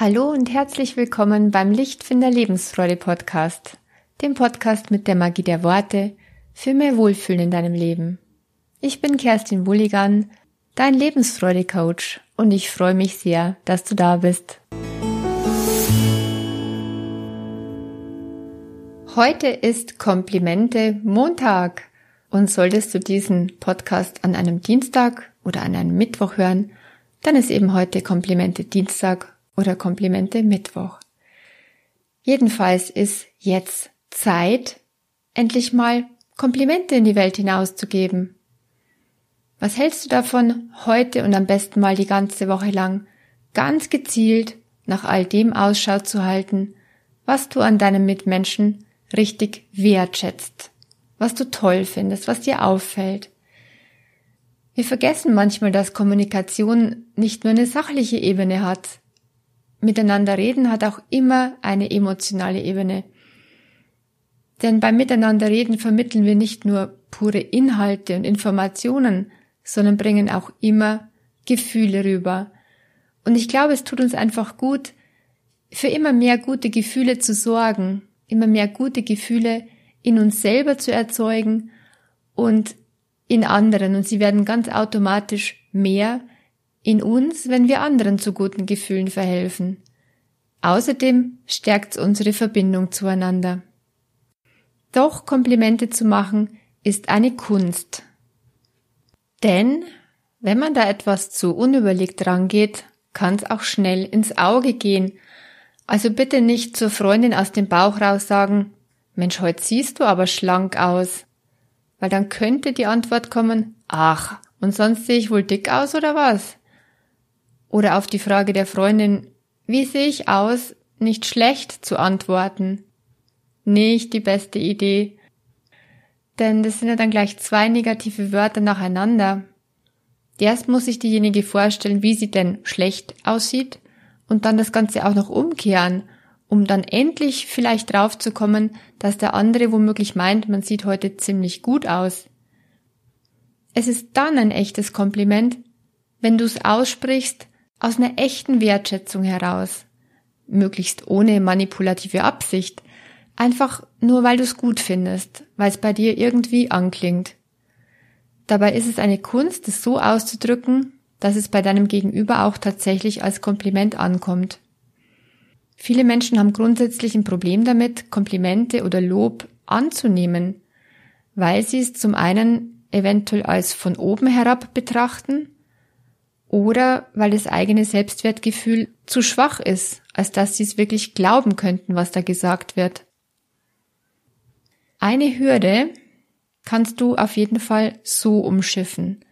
Hallo und herzlich willkommen beim Lichtfinder Lebensfreude Podcast, dem Podcast mit der Magie der Worte für mehr Wohlfühlen in deinem Leben. Ich bin Kerstin Bulligan, dein Lebensfreude Coach und ich freue mich sehr, dass du da bist. Heute ist Komplimente Montag und solltest du diesen Podcast an einem Dienstag oder an einem Mittwoch hören, dann ist eben heute Komplimente Dienstag oder Komplimente Mittwoch. Jedenfalls ist jetzt Zeit, endlich mal Komplimente in die Welt hinauszugeben. Was hältst du davon, heute und am besten mal die ganze Woche lang ganz gezielt nach all dem Ausschau zu halten, was du an deinem Mitmenschen richtig wertschätzt, was du toll findest, was dir auffällt. Wir vergessen manchmal, dass Kommunikation nicht nur eine sachliche Ebene hat, Miteinander reden hat auch immer eine emotionale Ebene. Denn beim Miteinanderreden vermitteln wir nicht nur pure Inhalte und Informationen, sondern bringen auch immer Gefühle rüber. Und ich glaube, es tut uns einfach gut, für immer mehr gute Gefühle zu sorgen, immer mehr gute Gefühle in uns selber zu erzeugen und in anderen. Und sie werden ganz automatisch mehr, in uns, wenn wir anderen zu guten Gefühlen verhelfen. Außerdem stärkt es unsere Verbindung zueinander. Doch Komplimente zu machen ist eine Kunst. Denn wenn man da etwas zu unüberlegt rangeht, kann es auch schnell ins Auge gehen. Also bitte nicht zur Freundin aus dem Bauch raus sagen, Mensch, heute siehst du aber schlank aus. Weil dann könnte die Antwort kommen, ach, und sonst sehe ich wohl dick aus oder was? Oder auf die Frage der Freundin, wie sehe ich aus, nicht schlecht zu antworten. Nicht die beste Idee. Denn das sind ja dann gleich zwei negative Wörter nacheinander. Erst muss sich diejenige vorstellen, wie sie denn schlecht aussieht und dann das Ganze auch noch umkehren, um dann endlich vielleicht draufzukommen, dass der andere womöglich meint, man sieht heute ziemlich gut aus. Es ist dann ein echtes Kompliment, wenn du es aussprichst aus einer echten Wertschätzung heraus, möglichst ohne manipulative Absicht, einfach nur weil du es gut findest, weil es bei dir irgendwie anklingt. Dabei ist es eine Kunst, es so auszudrücken, dass es bei deinem Gegenüber auch tatsächlich als Kompliment ankommt. Viele Menschen haben grundsätzlich ein Problem damit, Komplimente oder Lob anzunehmen, weil sie es zum einen eventuell als von oben herab betrachten oder weil das eigene Selbstwertgefühl zu schwach ist, als dass sie es wirklich glauben könnten, was da gesagt wird. Eine Hürde kannst du auf jeden Fall so umschiffen.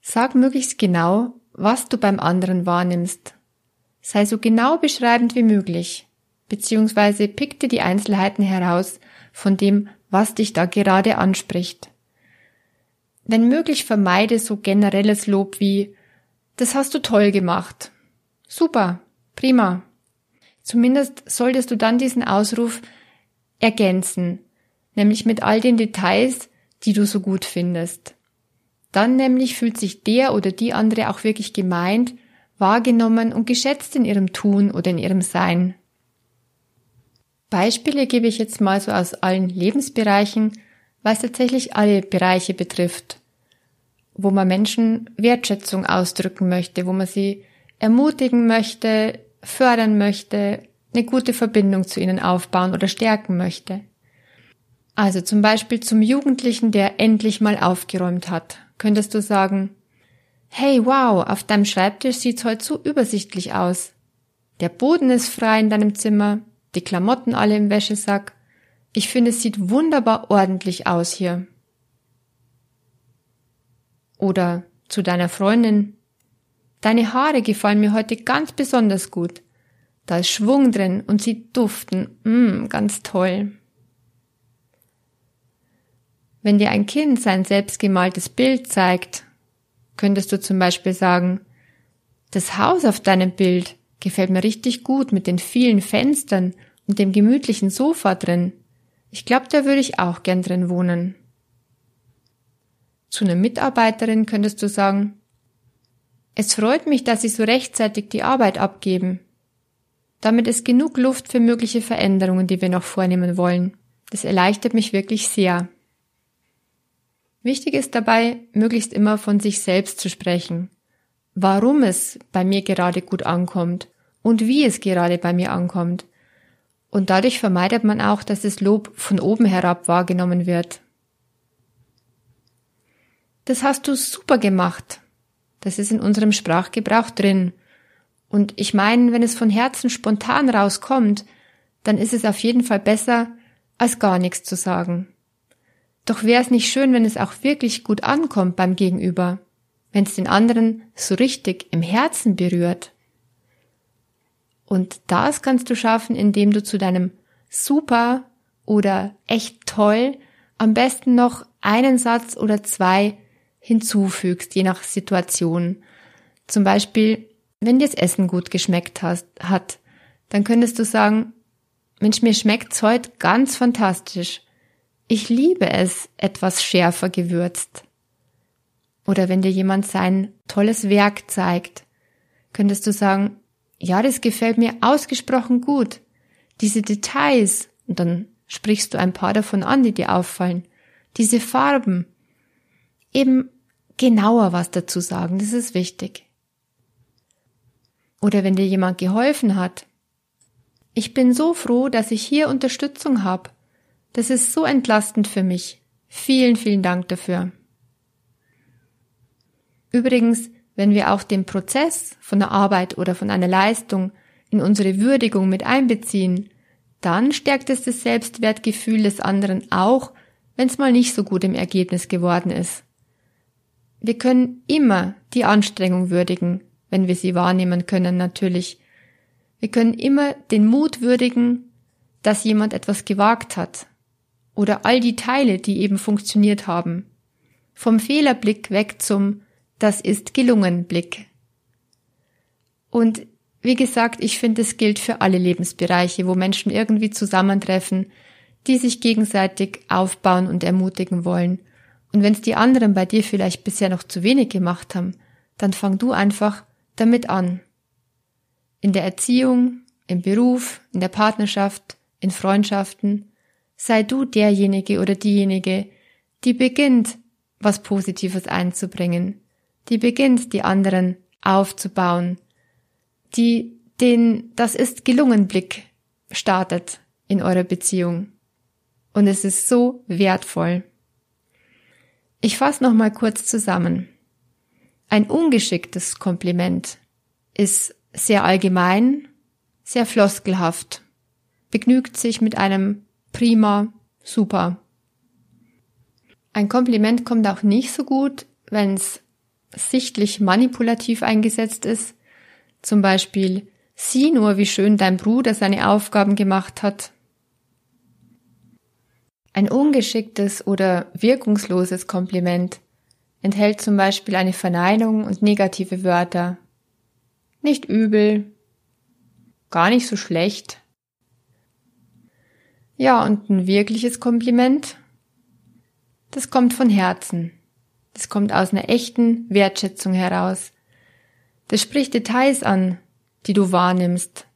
Sag möglichst genau, was du beim anderen wahrnimmst. Sei so genau beschreibend wie möglich, beziehungsweise pick dir die Einzelheiten heraus von dem, was dich da gerade anspricht. Wenn möglich vermeide so generelles Lob wie das hast du toll gemacht. Super, prima. Zumindest solltest du dann diesen Ausruf ergänzen, nämlich mit all den Details, die du so gut findest. Dann nämlich fühlt sich der oder die andere auch wirklich gemeint, wahrgenommen und geschätzt in ihrem Tun oder in ihrem Sein. Beispiele gebe ich jetzt mal so aus allen Lebensbereichen, weil es tatsächlich alle Bereiche betrifft wo man Menschen Wertschätzung ausdrücken möchte, wo man sie ermutigen möchte, fördern möchte, eine gute Verbindung zu ihnen aufbauen oder stärken möchte. Also zum Beispiel zum Jugendlichen, der endlich mal aufgeräumt hat, könntest du sagen, Hey, wow, auf deinem Schreibtisch sieht's heute so übersichtlich aus. Der Boden ist frei in deinem Zimmer, die Klamotten alle im Wäschesack. Ich finde, es sieht wunderbar ordentlich aus hier. Oder zu deiner Freundin. Deine Haare gefallen mir heute ganz besonders gut. Da ist Schwung drin und sie duften. Mm, ganz toll. Wenn dir ein Kind sein selbstgemaltes Bild zeigt, könntest du zum Beispiel sagen, das Haus auf deinem Bild gefällt mir richtig gut mit den vielen Fenstern und dem gemütlichen Sofa drin. Ich glaube, da würde ich auch gern drin wohnen. Zu einer Mitarbeiterin könntest du sagen, es freut mich, dass Sie so rechtzeitig die Arbeit abgeben. Damit ist genug Luft für mögliche Veränderungen, die wir noch vornehmen wollen. Das erleichtert mich wirklich sehr. Wichtig ist dabei, möglichst immer von sich selbst zu sprechen. Warum es bei mir gerade gut ankommt und wie es gerade bei mir ankommt. Und dadurch vermeidet man auch, dass das Lob von oben herab wahrgenommen wird. Das hast du super gemacht. Das ist in unserem Sprachgebrauch drin. Und ich meine, wenn es von Herzen spontan rauskommt, dann ist es auf jeden Fall besser, als gar nichts zu sagen. Doch wäre es nicht schön, wenn es auch wirklich gut ankommt beim Gegenüber, wenn es den anderen so richtig im Herzen berührt. Und das kannst du schaffen, indem du zu deinem super oder echt toll am besten noch einen Satz oder zwei hinzufügst, je nach Situation. Zum Beispiel, wenn dir das Essen gut geschmeckt hat, dann könntest du sagen, Mensch, mir schmeckt's heute ganz fantastisch. Ich liebe es, etwas schärfer gewürzt. Oder wenn dir jemand sein tolles Werk zeigt, könntest du sagen, ja, das gefällt mir ausgesprochen gut. Diese Details, und dann sprichst du ein paar davon an, die dir auffallen. Diese Farben. Eben genauer was dazu sagen, das ist wichtig. Oder wenn dir jemand geholfen hat, ich bin so froh, dass ich hier Unterstützung habe. Das ist so entlastend für mich. Vielen, vielen Dank dafür. Übrigens, wenn wir auch den Prozess von der Arbeit oder von einer Leistung in unsere Würdigung mit einbeziehen, dann stärkt es das Selbstwertgefühl des anderen auch, wenn es mal nicht so gut im Ergebnis geworden ist. Wir können immer die Anstrengung würdigen, wenn wir sie wahrnehmen können natürlich, wir können immer den Mut würdigen, dass jemand etwas gewagt hat. Oder all die Teile, die eben funktioniert haben. Vom Fehlerblick weg zum Das ist gelungen Blick. Und wie gesagt, ich finde, es gilt für alle Lebensbereiche, wo Menschen irgendwie zusammentreffen, die sich gegenseitig aufbauen und ermutigen wollen. Und wenn es die anderen bei dir vielleicht bisher noch zu wenig gemacht haben, dann fang du einfach damit an in der Erziehung, im Beruf, in der Partnerschaft, in Freundschaften, sei du derjenige oder diejenige, die beginnt, was Positives einzubringen, die beginnt, die anderen aufzubauen, die den Das ist gelungen Blick startet in eurer Beziehung. Und es ist so wertvoll. Ich fasse noch mal kurz zusammen. Ein ungeschicktes Kompliment ist sehr allgemein, sehr floskelhaft, begnügt sich mit einem prima, super. Ein Kompliment kommt auch nicht so gut, wenn es sichtlich manipulativ eingesetzt ist. Zum Beispiel, sieh nur, wie schön dein Bruder seine Aufgaben gemacht hat. Ein ungeschicktes oder wirkungsloses Kompliment enthält zum Beispiel eine Verneinung und negative Wörter nicht übel. Gar nicht so schlecht. Ja, und ein wirkliches Kompliment, das kommt von Herzen. Das kommt aus einer echten Wertschätzung heraus. Das spricht Details an, die du wahrnimmst.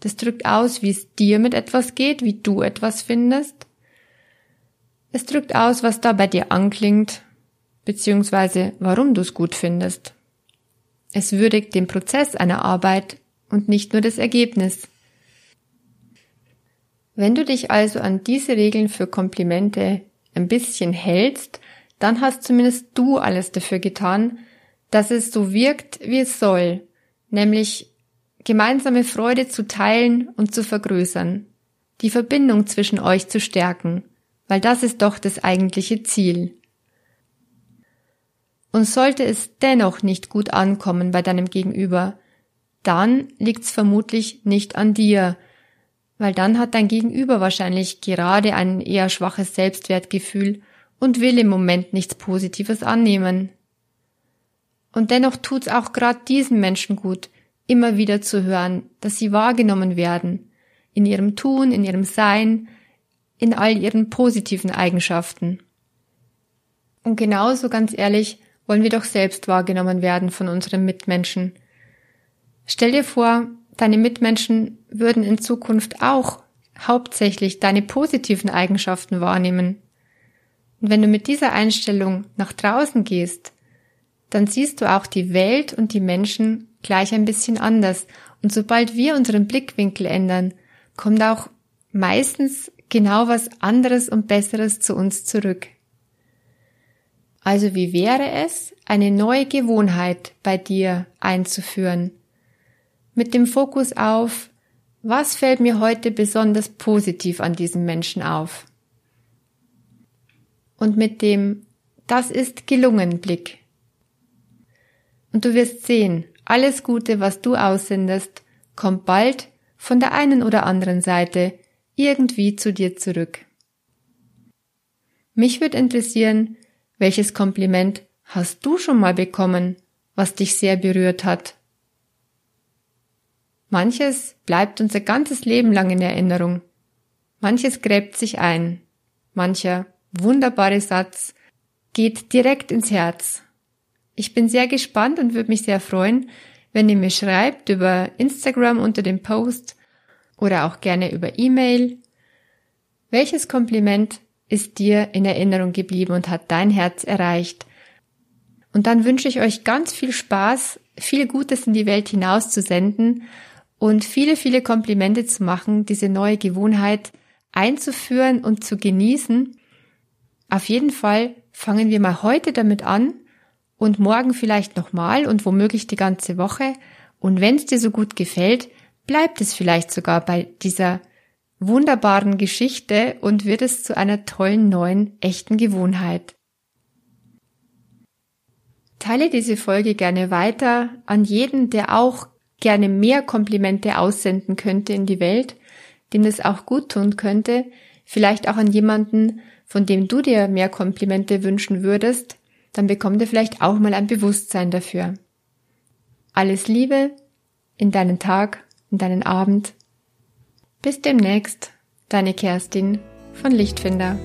Das drückt aus, wie es dir mit etwas geht, wie du etwas findest. Es drückt aus, was da bei dir anklingt, beziehungsweise warum du es gut findest. Es würdigt den Prozess einer Arbeit und nicht nur das Ergebnis. Wenn du dich also an diese Regeln für Komplimente ein bisschen hältst, dann hast zumindest du alles dafür getan, dass es so wirkt, wie es soll, nämlich gemeinsame Freude zu teilen und zu vergrößern, die Verbindung zwischen euch zu stärken, weil das ist doch das eigentliche Ziel. Und sollte es dennoch nicht gut ankommen bei deinem Gegenüber, dann liegt's vermutlich nicht an dir, weil dann hat dein Gegenüber wahrscheinlich gerade ein eher schwaches Selbstwertgefühl und will im Moment nichts Positives annehmen. Und dennoch tut's auch gerade diesen Menschen gut, immer wieder zu hören, dass sie wahrgenommen werden, in ihrem Tun, in ihrem Sein, in all ihren positiven Eigenschaften. Und genauso ganz ehrlich, wollen wir doch selbst wahrgenommen werden von unseren Mitmenschen. Stell dir vor, deine Mitmenschen würden in Zukunft auch hauptsächlich deine positiven Eigenschaften wahrnehmen. Und wenn du mit dieser Einstellung nach draußen gehst, dann siehst du auch die Welt und die Menschen gleich ein bisschen anders. Und sobald wir unseren Blickwinkel ändern, kommt auch meistens genau was anderes und Besseres zu uns zurück. Also wie wäre es, eine neue Gewohnheit bei dir einzuführen? Mit dem Fokus auf, was fällt mir heute besonders positiv an diesem Menschen auf? Und mit dem Das ist gelungen Blick. Und du wirst sehen, alles Gute, was du aussendest, kommt bald von der einen oder anderen Seite irgendwie zu dir zurück. Mich würde interessieren, welches Kompliment hast du schon mal bekommen, was dich sehr berührt hat? Manches bleibt unser ganzes Leben lang in Erinnerung. Manches gräbt sich ein. Mancher wunderbare Satz geht direkt ins Herz. Ich bin sehr gespannt und würde mich sehr freuen, wenn ihr mir schreibt über Instagram unter dem Post oder auch gerne über E-Mail. Welches Kompliment ist dir in Erinnerung geblieben und hat dein Herz erreicht? Und dann wünsche ich euch ganz viel Spaß, viel Gutes in die Welt hinaus zu senden und viele, viele Komplimente zu machen, diese neue Gewohnheit einzuführen und zu genießen. Auf jeden Fall fangen wir mal heute damit an und morgen vielleicht nochmal und womöglich die ganze Woche. Und wenn es dir so gut gefällt, bleibt es vielleicht sogar bei dieser wunderbaren Geschichte und wird es zu einer tollen neuen echten Gewohnheit. Teile diese Folge gerne weiter an jeden, der auch gerne mehr Komplimente aussenden könnte in die Welt, dem das auch gut tun könnte, vielleicht auch an jemanden, von dem du dir mehr Komplimente wünschen würdest, dann bekommt er vielleicht auch mal ein Bewusstsein dafür. Alles Liebe in deinen Tag, in deinen Abend. Bis demnächst, deine Kerstin von Lichtfinder.